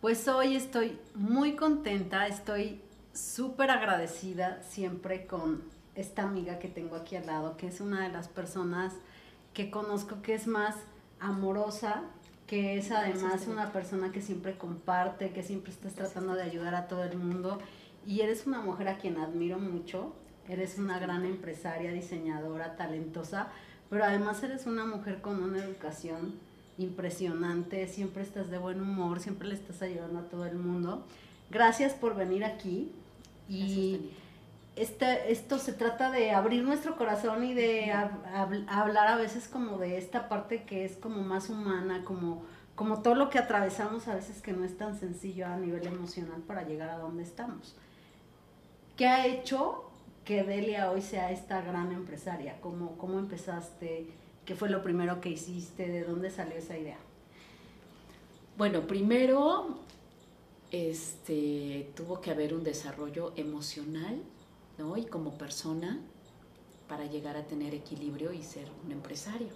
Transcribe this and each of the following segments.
Pues hoy estoy muy contenta, estoy súper agradecida siempre con esta amiga que tengo aquí al lado, que es una de las personas que conozco que es más amorosa, que es además una persona que siempre comparte, que siempre estás tratando de ayudar a todo el mundo. Y eres una mujer a quien admiro mucho, eres una gran empresaria, diseñadora, talentosa, pero además eres una mujer con una educación impresionante, siempre estás de buen humor, siempre le estás ayudando a todo el mundo. Gracias por venir aquí y este, esto se trata de abrir nuestro corazón y de hablar a veces como de esta parte que es como más humana, como, como todo lo que atravesamos a veces que no es tan sencillo a nivel emocional para llegar a donde estamos. ¿Qué ha hecho que Delia hoy sea esta gran empresaria? ¿Cómo, cómo empezaste? ¿Qué fue lo primero que hiciste? ¿De dónde salió esa idea? Bueno, primero este, tuvo que haber un desarrollo emocional y como persona para llegar a tener equilibrio y ser un empresario.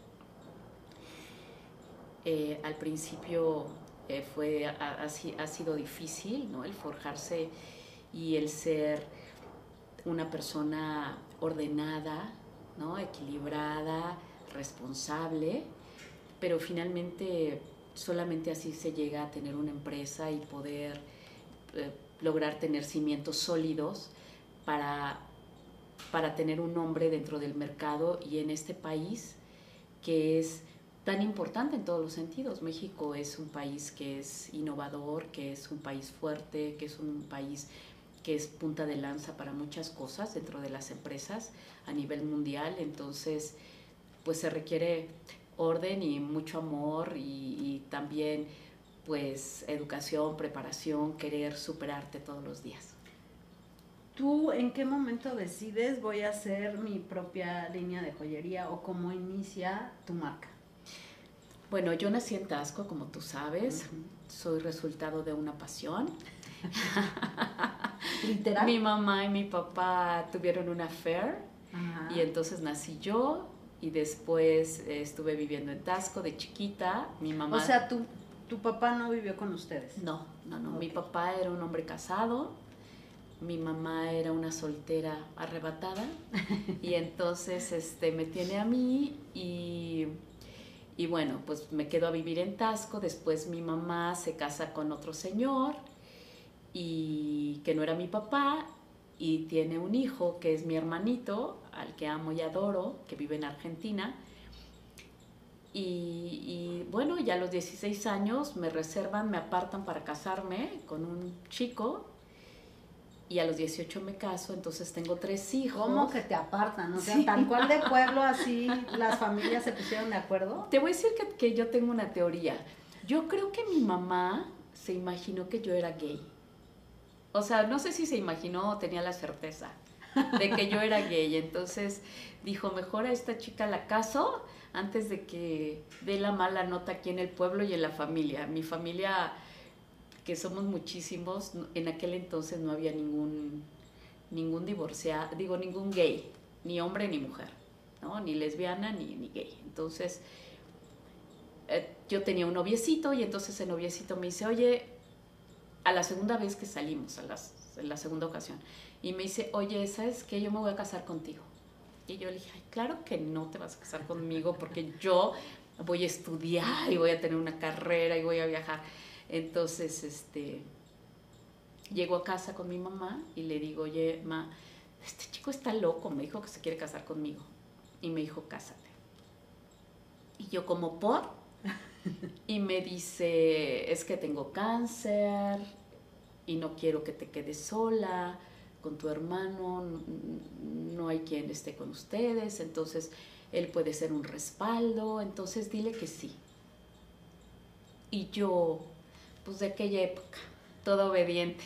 Eh, al principio eh, fue, ha, ha, sido difícil ¿no? el forjarse y el ser una persona ordenada, ¿no? equilibrada, responsable, pero finalmente solamente así se llega a tener una empresa y poder eh, lograr tener cimientos sólidos para, para tener un nombre dentro del mercado y en este país que es tan importante en todos los sentidos. México es un país que es innovador, que es un país fuerte, que es un país que es punta de lanza para muchas cosas dentro de las empresas a nivel mundial. Entonces, pues se requiere orden y mucho amor y, y también pues educación, preparación, querer superarte todos los días. ¿Tú en qué momento decides voy a hacer mi propia línea de joyería o cómo inicia tu marca? Bueno, yo nací en Tasco, como tú sabes. Soy resultado de una pasión. Literal. mi mamá y mi papá tuvieron una affair y entonces nací yo y después eh, estuve viviendo en Tasco de chiquita. Mi mamá. O sea, tu, tu papá no vivió con ustedes. No, no, no. Mi papá era un hombre casado mi mamá era una soltera arrebatada y entonces este, me tiene a mí y, y, bueno, pues me quedo a vivir en Tasco, después mi mamá se casa con otro señor y que no era mi papá y tiene un hijo que es mi hermanito, al que amo y adoro, que vive en Argentina. Y, y, bueno, ya a los 16 años me reservan, me apartan para casarme con un chico y a los 18 me caso, entonces tengo tres hijos. ¿Cómo que te apartan? O sea, tal cual de pueblo así las familias se pusieron de acuerdo. Te voy a decir que, que, yo tengo una teoría. Yo creo que mi mamá se imaginó que yo era gay. O sea, no sé si se imaginó o tenía la certeza de que yo era gay. Entonces dijo, mejor a esta chica la caso antes de que dé la mala nota aquí en el pueblo y en la familia. Mi familia que somos muchísimos, en aquel entonces no había ningún, ningún divorciado, digo, ningún gay, ni hombre ni mujer, ¿no? Ni lesbiana ni, ni gay. Entonces, eh, yo tenía un noviecito y entonces el noviecito me dice, oye, a la segunda vez que salimos, a la segunda ocasión, y me dice, oye, ¿sabes qué? Yo me voy a casar contigo. Y yo le dije, claro que no te vas a casar conmigo porque yo voy a estudiar y voy a tener una carrera y voy a viajar. Entonces, este, llego a casa con mi mamá y le digo, oye, ma, este chico está loco, me dijo que se quiere casar conmigo. Y me dijo, cásate. Y yo como por, y me dice, es que tengo cáncer y no quiero que te quedes sola con tu hermano, no hay quien esté con ustedes, entonces él puede ser un respaldo, entonces dile que sí. Y yo, pues de aquella época, todo obediente.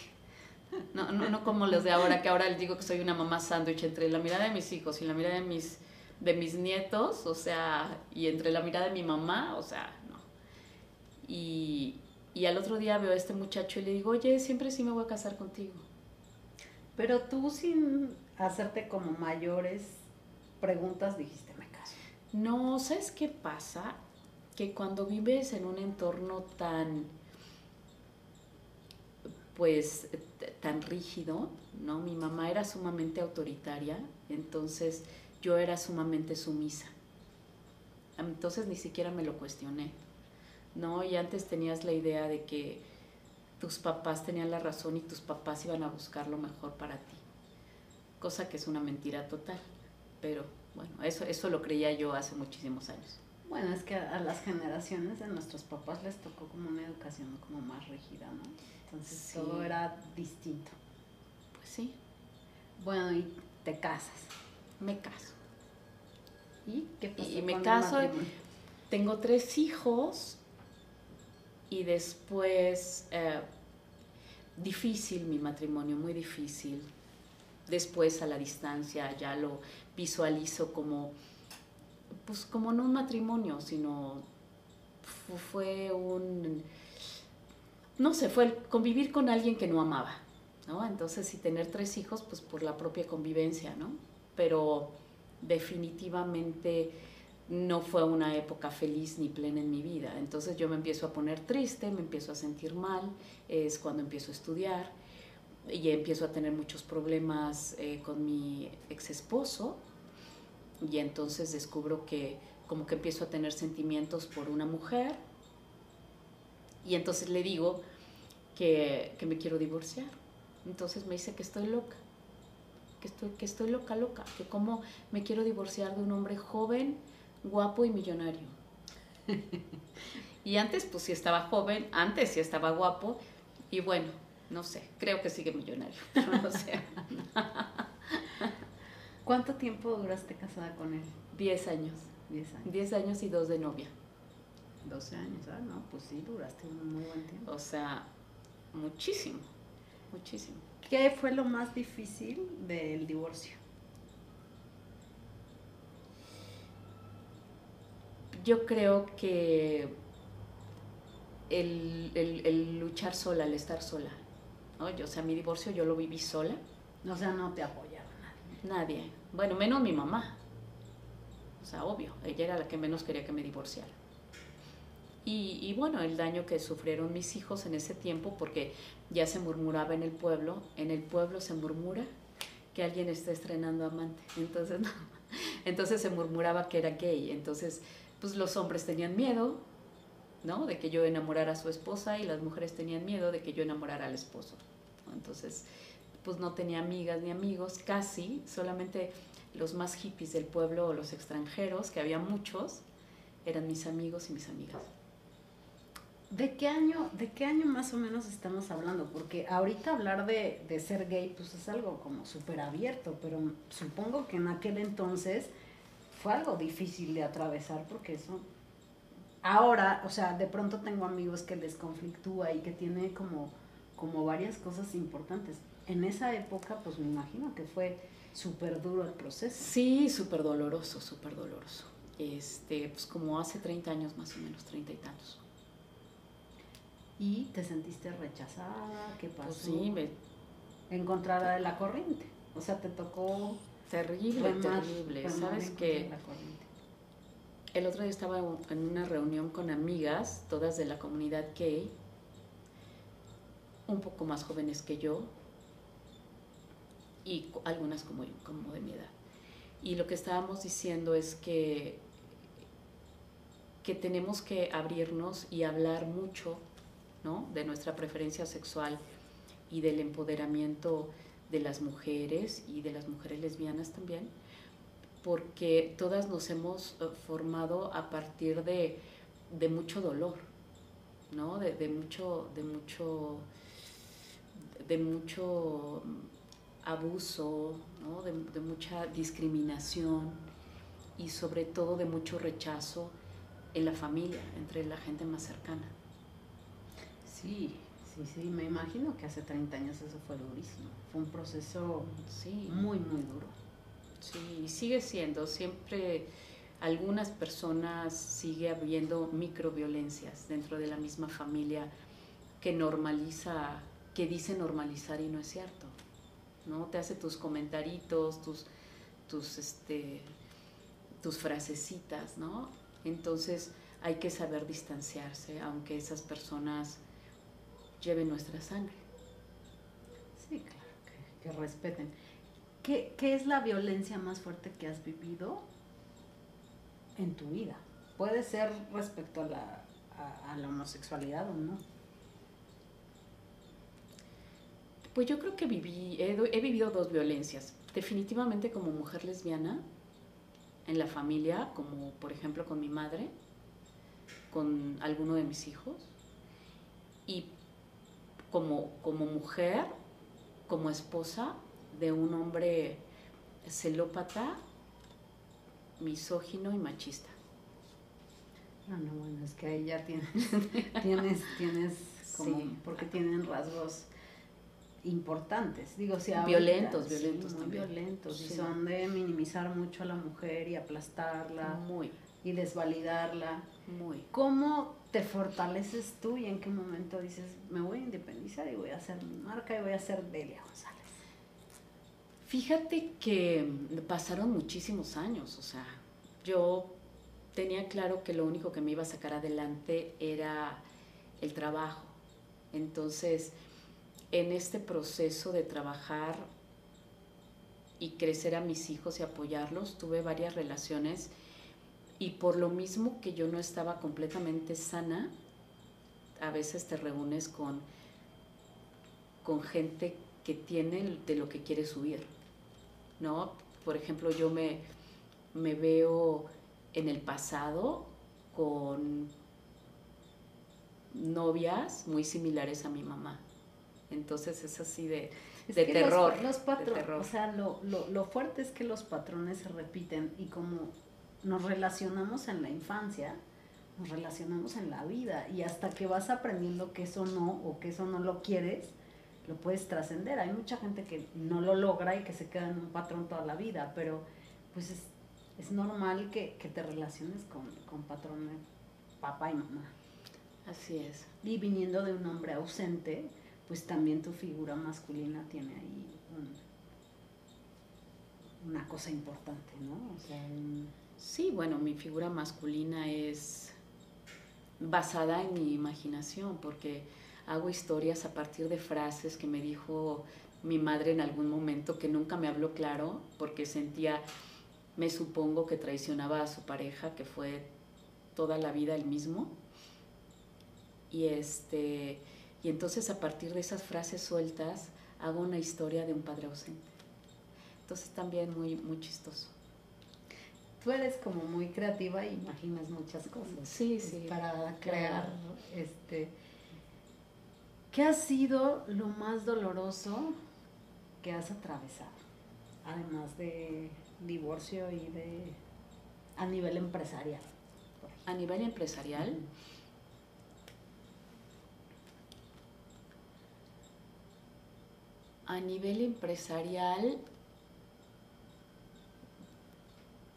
No, no, no como los de ahora, que ahora les digo que soy una mamá sándwich entre la mirada de mis hijos y la mirada de mis, de mis nietos, o sea, y entre la mirada de mi mamá, o sea. Y, y al otro día veo a este muchacho y le digo, oye, siempre sí me voy a casar contigo. Pero tú sin hacerte como mayores preguntas dijiste, me caso. No, ¿sabes qué pasa? Que cuando vives en un entorno tan pues tan rígido, ¿no? Mi mamá era sumamente autoritaria, entonces yo era sumamente sumisa. Entonces ni siquiera me lo cuestioné, ¿no? Y antes tenías la idea de que tus papás tenían la razón y tus papás iban a buscar lo mejor para ti, cosa que es una mentira total, pero bueno, eso, eso lo creía yo hace muchísimos años. Bueno, es que a, las generaciones de nuestros papás les tocó como una educación como más rígida, ¿no? Entonces todo era distinto. Pues sí. Bueno, y te casas. Me caso. ¿Y qué pasó Y me caso, tengo tres hijos y después eh, difícil mi matrimonio, muy difícil. Después a la distancia ya lo visualizo como pues como no un matrimonio, sino fue un, no sé, fue el convivir con alguien que no amaba, ¿no? Entonces, y tener tres hijos, pues por la propia convivencia, ¿no? Pero definitivamente no fue una época feliz ni plena en mi vida. Entonces yo me empiezo a poner triste, me empiezo a sentir mal, es cuando empiezo a estudiar y empiezo a tener muchos problemas eh, con mi ex esposo, y entonces descubro que como que empiezo a tener sentimientos por una mujer y entonces le digo que, me quiero divorciar. Entonces me dice que estoy loca, que estoy, que estoy loca, loca, que como me quiero divorciar de un hombre joven, guapo y millonario. y antes pues sí estaba joven, antes sí estaba guapo y bueno, no sé, creo que sigue millonario, no sé. ¿Cuánto tiempo duraste casada con él? Diez años. Diez años. Diez años y dos de novia. Doce años, ah, no, pues sí, duraste un muy buen tiempo. O sea, muchísimo, muchísimo. ¿Qué fue lo más difícil del divorcio? Yo creo que el, el, luchar sola, el estar sola. ¿no? Yo, o sea, mi divorcio yo lo viví sola. O sea, no te apoyaba nadie. Nadie. Bueno, menos mi mamá. O sea, obvio, ella era la que menos quería que me divorciara. Y, y, bueno, el daño que sufrieron mis hijos en ese tiempo, porque ya se murmuraba en el pueblo, en el pueblo se murmura que alguien está estrenando amante. Entonces, entonces se murmuraba que era gay. Entonces, pues los hombres tenían miedo, ¿no? De que yo enamorara a su esposa y las mujeres tenían miedo de que yo enamorara al esposo. Entonces, pues no tenía amigas ni amigos, casi, solamente los más hippies del pueblo o los extranjeros, que había muchos, eran mis amigos y mis amigas. ¿De qué año, de qué año más o menos estamos hablando? Porque ahorita hablar de, de ser gay pues es algo como súper abierto, pero supongo que en aquel entonces fue algo difícil de atravesar porque eso... Ahora, o sea, de pronto tengo amigos que les conflictúa y que tiene como, como varias cosas importantes, en esa época, pues me imagino que fue súper duro el proceso. Sí, súper doloroso, súper doloroso. Este, pues como hace 30 años más o menos, 30 y tantos. ¿Y te sentiste rechazada? ¿Qué pues pasó? Pues sí, me... Encontrada de la corriente. O sea, te tocó... Terrible, terrible. ¿Sabes que El otro día estaba en una reunión con amigas, todas de la comunidad gay, un poco más jóvenes que yo, y algunas como, como de mi edad. Y lo que estábamos diciendo es que, que tenemos que abrirnos y hablar mucho ¿no? de nuestra preferencia sexual y del empoderamiento de las mujeres y de las mujeres lesbianas también, porque todas nos hemos eh, formado a partir de, de mucho dolor, ¿no? De, de, mucho, de mucho, de mucho abuso, de, mucha discriminación y sobre todo de mucho rechazo en la familia, entre la gente más cercana. Sí, sí, sí, me imagino que hace 30 años eso fue durísimo. Fue un proceso sí. muy, muy duro. Sí, y sigue siendo. Siempre algunas personas sigue habiendo microviolencias dentro de la misma familia que normaliza, que dice normalizar y no es cierto. ¿no? Te hace tus comentaritos, tus, tus, este, tus frasecitas, ¿no? Entonces hay que saber distanciarse, aunque esas personas lleven nuestra sangre. que respeten. ¿Qué, ¿Qué es la violencia más fuerte que has vivido en tu vida? Puede ser respecto a la, a, a la homosexualidad o no. Pues yo creo que viví, he, he vivido dos violencias. Definitivamente como mujer lesbiana, en la familia, como por ejemplo con mi madre, con alguno de mis hijos, y como, como mujer, como esposa de un hombre celópata, misógino y machista. No, no, bueno, es que ahí ya tienes, tienes, tienes como, Sí. porque tienen rasgos importantes, digo, si Violentos, ahorita, sí, violentos muy violentos, y Sí. son de minimizar mucho a la mujer y aplastarla Muy, y desvalidarla. muy. ¿Cómo te fortaleces tú y en qué momento dices, me voy a independizar y voy a hacer mi marca y voy a ser Delia González? Fíjate que pasaron muchísimos años, o sea, yo tenía claro que lo único que me iba a sacar adelante era el trabajo. Entonces, en este proceso de trabajar y crecer a mis hijos y apoyarlos, tuve varias relaciones y por lo mismo que yo no estaba completamente sana, a veces te reúnes con, con gente que tiene de lo que quiere subir, ¿no? Por ejemplo, yo me, me veo en el pasado con novias muy similares a mi mamá. Entonces es así de, Es de terror. Los, los de terror. O sea, lo, lo, lo fuerte es que los patrones se repiten y como nos relacionamos en la infancia, nos relacionamos en la vida y hasta que vas aprendiendo que eso no o que eso no lo quieres, lo puedes trascender. Hay mucha gente que no lo logra y que se queda en un patrón toda la vida, pero pues es, es normal que, que te relaciones con, con patrones papá y mamá. Así es. Y viniendo de un hombre ausente, pues también tu figura masculina tiene ahí un- una cosa importante, ¿no? O sea, un- Sí, bueno, mi figura masculina es basada en mi imaginación, porque hago historias a partir de frases que me dijo mi madre en algún momento que nunca me habló claro, porque sentía, me supongo que traicionaba a su pareja, que fue toda la vida el mismo. Y este, y entonces a partir de esas frases sueltas hago una historia de un padre ausente. Entonces también muy, muy chistoso. Tú eres como muy creativa y imaginas muchas cosas. Sí, sí. Para crear, este... ¿Qué ha sido lo más doloroso que has atravesado? Además de divorcio y de... a nivel empresarial. A nivel empresarial, a nivel empresarial,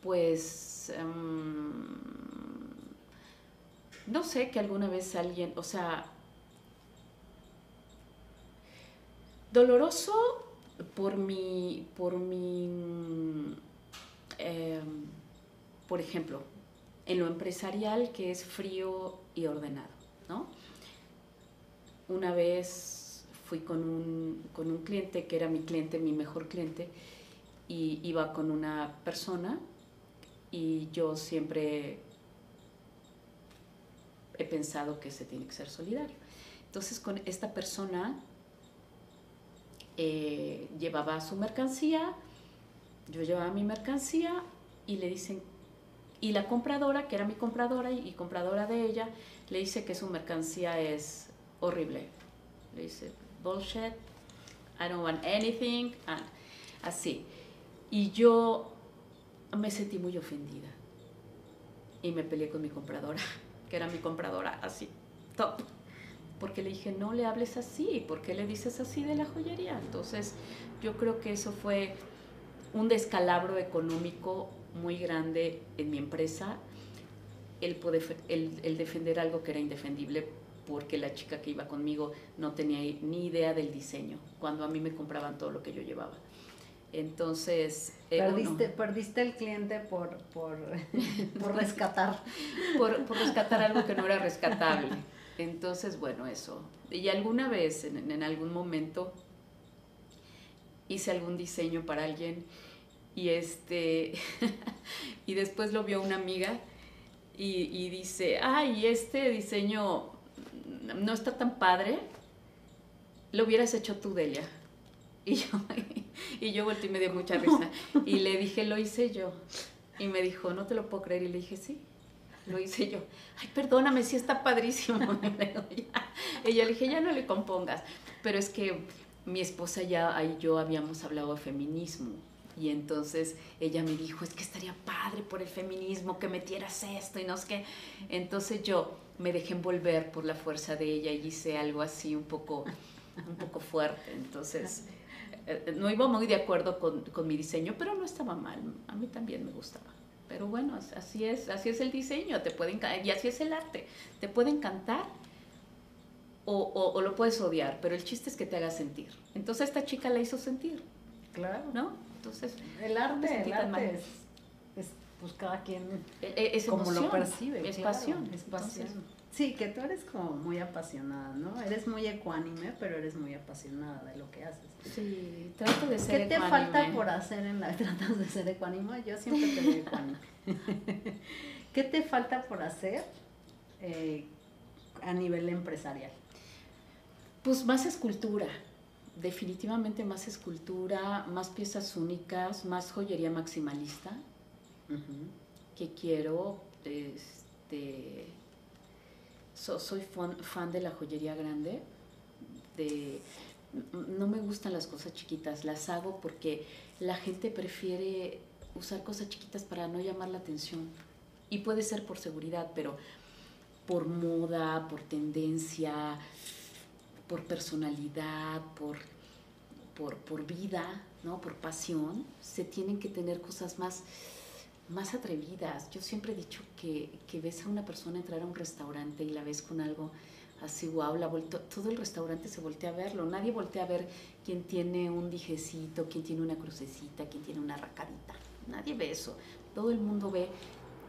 pues em, no sé que alguna vez alguien, o sea, doloroso por mi, por mi, em, por ejemplo, en lo empresarial que es frío y ordenado, ¿no? Una vez fui con un, con un cliente que era mi cliente, mi mejor cliente, y iba con una persona y yo siempre he pensado que se tiene que ser solidario. Entonces con esta persona eh, llevaba su mercancía, yo llevaba mi mercancía y le dicen, y la compradora, que era mi compradora y, y compradora de ella, le dice que su mercancía es horrible. Le dice, bullshit, I don't want anything, and así. Y yo me sentí muy ofendida y me peleé con mi compradora, que era mi compradora así, top. Porque le dije, no le hables así, ¿por qué le dices así de la joyería? Entonces, yo creo que eso fue un descalabro económico muy grande en mi empresa, el, el defender algo que era indefendible porque la chica que iba conmigo no tenía ni idea del diseño, cuando a mí me compraban todo lo que yo llevaba. Entonces, eh, Perdiste, uno, perdiste el cliente por, por, por rescatar. por, por rescatar algo que no era rescatable. Entonces, bueno, eso. Y alguna vez, en, en algún momento, hice algún diseño para alguien y este y después lo vio una amiga y, y dice, ay, este diseño no está tan padre, lo hubieras hecho tú, Delia. Y yo, y yo volteé y me dio mucha risa. Y le dije, lo hice yo. Y me dijo, no te lo puedo creer. Y le dije, sí, lo hice yo. Ay, perdóname, sí está padrísimo. Y yo le dije, ya no le compongas. Pero es que mi esposa ya y yo habíamos hablado de feminismo. Y entonces ella me dijo, es que estaría padre por el feminismo que metieras esto y no sé qué. Entonces yo me dejé envolver por la fuerza de ella y hice algo así un poco, un poco fuerte. Entonces no iba muy de acuerdo con, con, mi diseño, pero no estaba mal. A mí también me gustaba. Pero bueno, así es, así es el diseño, te puede y así es el arte. Te puede encantar o, o, o, lo puedes odiar, pero el chiste es que te haga sentir. Entonces esta chica la hizo sentir. Claro. ¿No? Entonces, el arte, el arte es, es, pues cada quien e, e, es, como lo percibe. Es pasión. Es pasión. Sí, que tú eres como muy apasionada, ¿no? Eres muy ecuánime, pero eres muy apasionada de lo que haces. Sí, trato de ser ¿Qué te falta por hacer en la... ¿Tratas de ser ecuánime? Yo siempre te veo ecuánime. ¿Qué te falta por hacer eh, a nivel empresarial? Pues más escultura, definitivamente más escultura, más piezas únicas, más joyería maximalista, que quiero, este soy fan, de la joyería grande. De, no me gustan las cosas chiquitas, las hago porque la gente prefiere usar cosas chiquitas para no llamar la atención. Y puede ser por seguridad, pero por moda, por tendencia, por personalidad, por, por, por vida, ¿no? por pasión, se tienen que tener cosas más más atrevidas. Yo siempre he dicho que, que, ves a una persona entrar a un restaurante y la ves con algo así, wow, la todo el restaurante se voltea a verlo. Nadie voltea a ver quién tiene un dijecito, quién tiene una crucecita, quién tiene una racadita. Nadie ve eso. Todo el mundo ve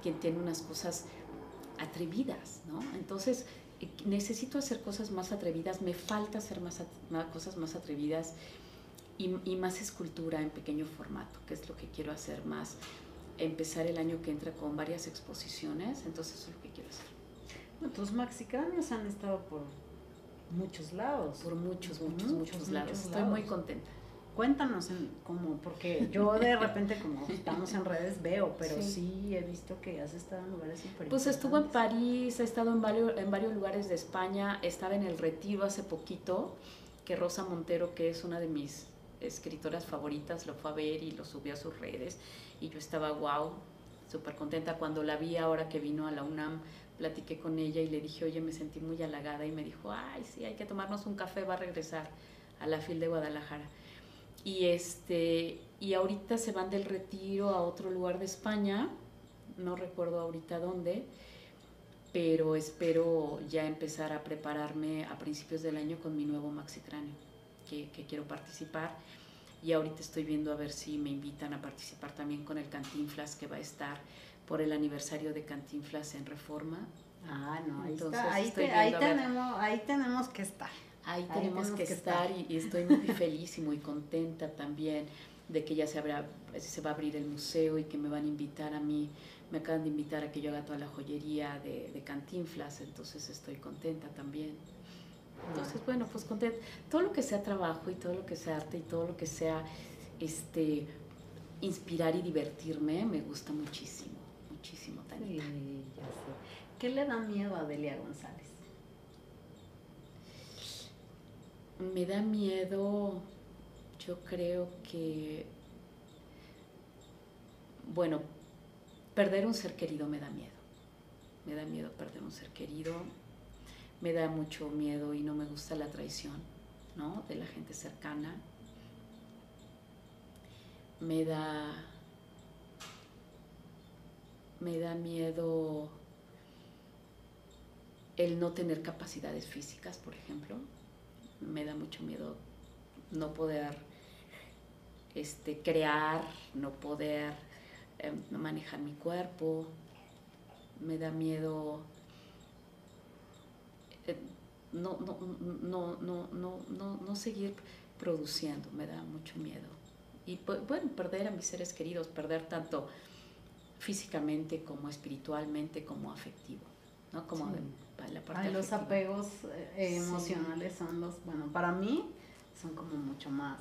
quien tiene unas cosas atrevidas, ¿no? Entonces, eh, necesito hacer cosas más atrevidas, me falta hacer más, cosas más atrevidas y, y, más escultura en pequeño formato, que es lo que quiero hacer más empezar el año que entra con varias exposiciones, entonces eso es lo que quiero hacer. Bueno, tus maxicráneos han estado por muchos lados. Por muchos, muchos, muchos, lados. Estoy muy contenta. Cuéntanos en, como, porque yo de repente como estamos en redes veo, pero sí. he visto que has estado en lugares súper Pues estuvo en París, he estado en varios, en varios lugares de España, estaba en el Retiro hace poquito, que Rosa Montero, que es una de mis escritoras favoritas, lo fue a ver y lo subió a sus redes y yo estaba wow, súper contenta. Cuando la vi ahora que vino a la UNAM, platiqué con ella y le dije, oye, me sentí muy halagada y me dijo, ay, sí, hay que tomarnos un café, va a regresar a la FIL de Guadalajara. Y, este, y ahorita se van del retiro a otro lugar de España, no recuerdo ahorita dónde, pero espero ya empezar a prepararme a principios del año con mi nuevo maxi que, que quiero participar y ahorita estoy viendo a ver si me invitan a participar también con el Cantinflas que va a estar por el aniversario de Cantinflas en Reforma. Ah, no, ahí, está. ahí, tenemos, ahí tenemos que estar. Ahí, tenemos, que, estar, Y, estoy muy feliz y muy contenta también de que ya se, habrá, se va a abrir el museo y que me van a invitar a mí, me acaban de invitar a que yo haga toda la joyería de, de Cantinflas, entonces estoy contenta también. Entonces, bueno, pues contenta. Todo lo que sea trabajo y todo lo que sea arte y todo lo que sea este inspirar y divertirme, me gusta muchísimo, muchísimo, Tanita. Sí, ya sé. ¿Qué le da miedo a Delia González? Me da miedo, yo creo que, bueno, perder un ser querido me da miedo. Me da miedo perder un ser querido me da mucho miedo y no me gusta la traición, ¿no? De la gente cercana. Me da me da miedo el no tener capacidades físicas, por ejemplo. Me da mucho miedo no poder este, crear, no poder em, manejar mi cuerpo. Me da miedo no, no, no, no, no, no, no seguir produciendo, me da mucho miedo. Y bueno, perder a mis seres queridos, perder tanto físicamente como espiritualmente como afectivo, ¿no? Como la parte Ay, los apegos eh, emocionales son los, bueno, para mí son como mucho más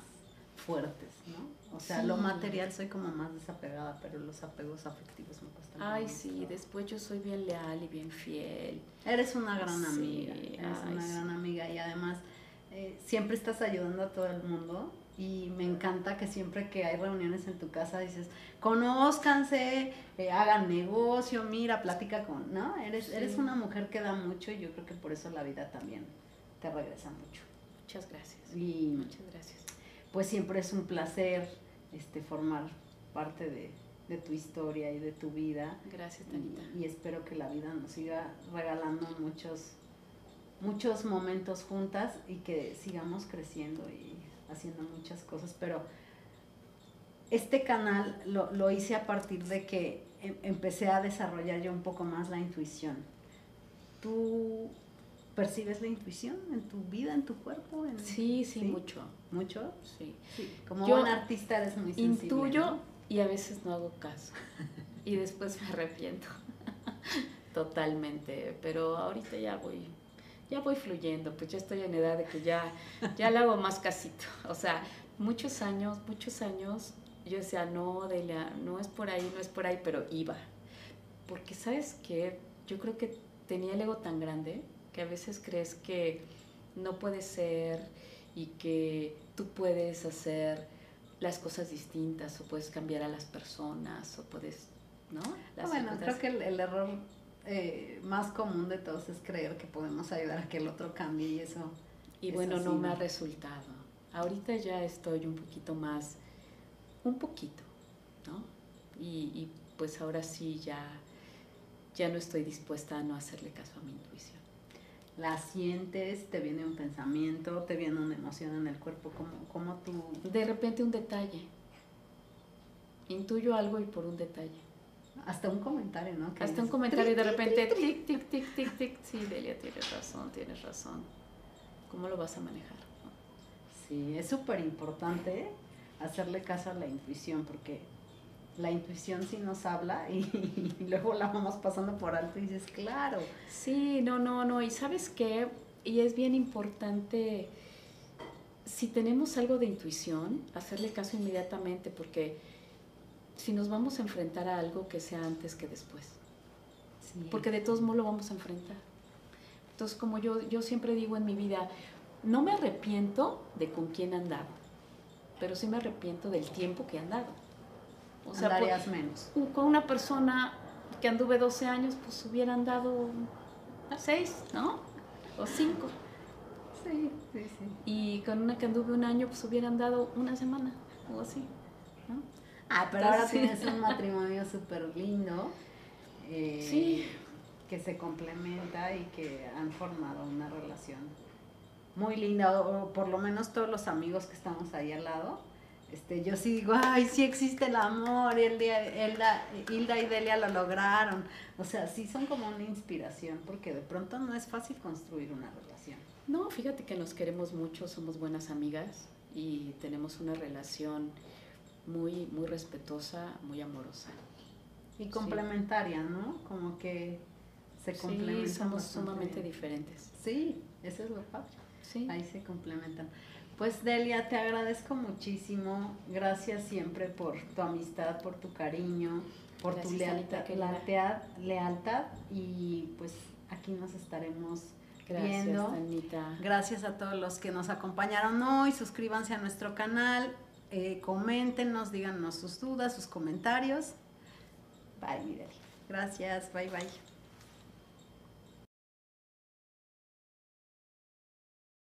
fuertes, ¿no? O sea, lo material soy como más desapegada, pero los apegos afectivos me cuestan. Ay, sí, después yo soy bien leal y bien fiel. Eres una gran amiga, eres una gran amiga y además eh, siempre estás ayudando a todo el mundo y me encanta que siempre que hay reuniones en tu casa dices, conózcanse, eh, hagan negocio, mira, plática con, ¿no? Eres, eres una mujer que da mucho y yo creo que por eso la vida también te regresa mucho. Muchas gracias. Y Muchas gracias. Pues siempre es un placer este, formar parte de, de tu historia y de tu vida. Gracias, Tanita. Y, y espero que la vida nos siga regalando muchos, muchos momentos juntas y que sigamos creciendo y haciendo muchas cosas, pero este canal lo, lo hice a partir de que em, empecé a desarrollar yo un poco más la intuición. ¿Tú percibes la intuición en tu vida, en tu cuerpo? sí, sí, mucho. ¿Mucho? Sí. Como un artista eres muy sensible. Intuyo y a veces no hago caso. y después me arrepiento. Totalmente. Pero ahorita ya voy ya voy fluyendo, pues ya estoy en edad de que ya, ya le hago más casito. O sea, muchos años, muchos años, yo decía, no, Delia, no es por ahí, no es por ahí, pero iba. Porque, ¿sabes qué? Yo creo que tenía el ego tan grande que a veces crees que no puede ser y que tú puedes hacer las cosas distintas o puedes cambiar a las personas o puedes, ¿no? bueno, creo que el error eh, más común de todos es creer que podemos ayudar a que el otro cambie y eso. Y bueno, no me ha resultado. Ahorita ya estoy un poquito más, un poquito, ¿no? Y, pues ahora sí ya, ya no estoy dispuesta a no hacerle caso a mi intuición. La sientes, te viene un pensamiento, te viene una emoción en el cuerpo, como, como tú... De repente un detalle. Intuyo algo y por un detalle. Hasta un comentario, ¿no? Hasta un comentario y de repente, tic, tic, tic, tic, tic. Sí, Delia, tienes razón, tienes razón. ¿Cómo lo vas a manejar? Sí, es súper importante hacerle caso a la intuición porque la intuición sí nos habla y, luego la vamos pasando por alto y dices, claro. Sí, no, no, no. Y sabes qué, y es bien importante, si tenemos algo de intuición, hacerle caso inmediatamente porque si nos vamos a enfrentar a algo que sea antes que después. Porque de todos modos lo vamos a enfrentar. Entonces, como yo, yo siempre digo en mi vida, no me arrepiento de con quién he andado, pero sí me arrepiento del tiempo que he andado. O sea, Andarías menos. Con una persona que anduve 12 años, pues hubiera andado a 6, ¿no? O 5. Sí, sí, sí. Y con una que anduve un año, pues hubiera andado una semana o así, ¿no? Ah, pero ahora tienes un matrimonio súper lindo. Eh, sí. Que se complementa y que han formado una relación muy linda, o por lo menos todos los amigos que estamos ahí al lado. Este, yo sí digo, ay, sí existe el amor, y Hilda, Hilda y Delia lo lograron. O sea, sí son como una inspiración, porque de pronto no es fácil construir una relación. No, fíjate que nos queremos mucho, somos buenas amigas y tenemos una relación muy, muy respetuosa, muy amorosa. Y complementaria, ¿no? Como que se complementan. Sí, somos sumamente diferentes. Sí, eso es lo padre. Sí. Ahí se complementan. Pues Delia, te agradezco muchísimo. Gracias siempre por tu amistad, por tu cariño, por tu lealtad, lealtad, lealtad. Y pues aquí nos estaremos Gracias, viendo. Gracias a todos los que nos acompañaron hoy. Suscríbanse a nuestro canal eh, coméntenos, díganos sus dudas, sus comentarios. Bye, Mirel. Gracias, bye, bye.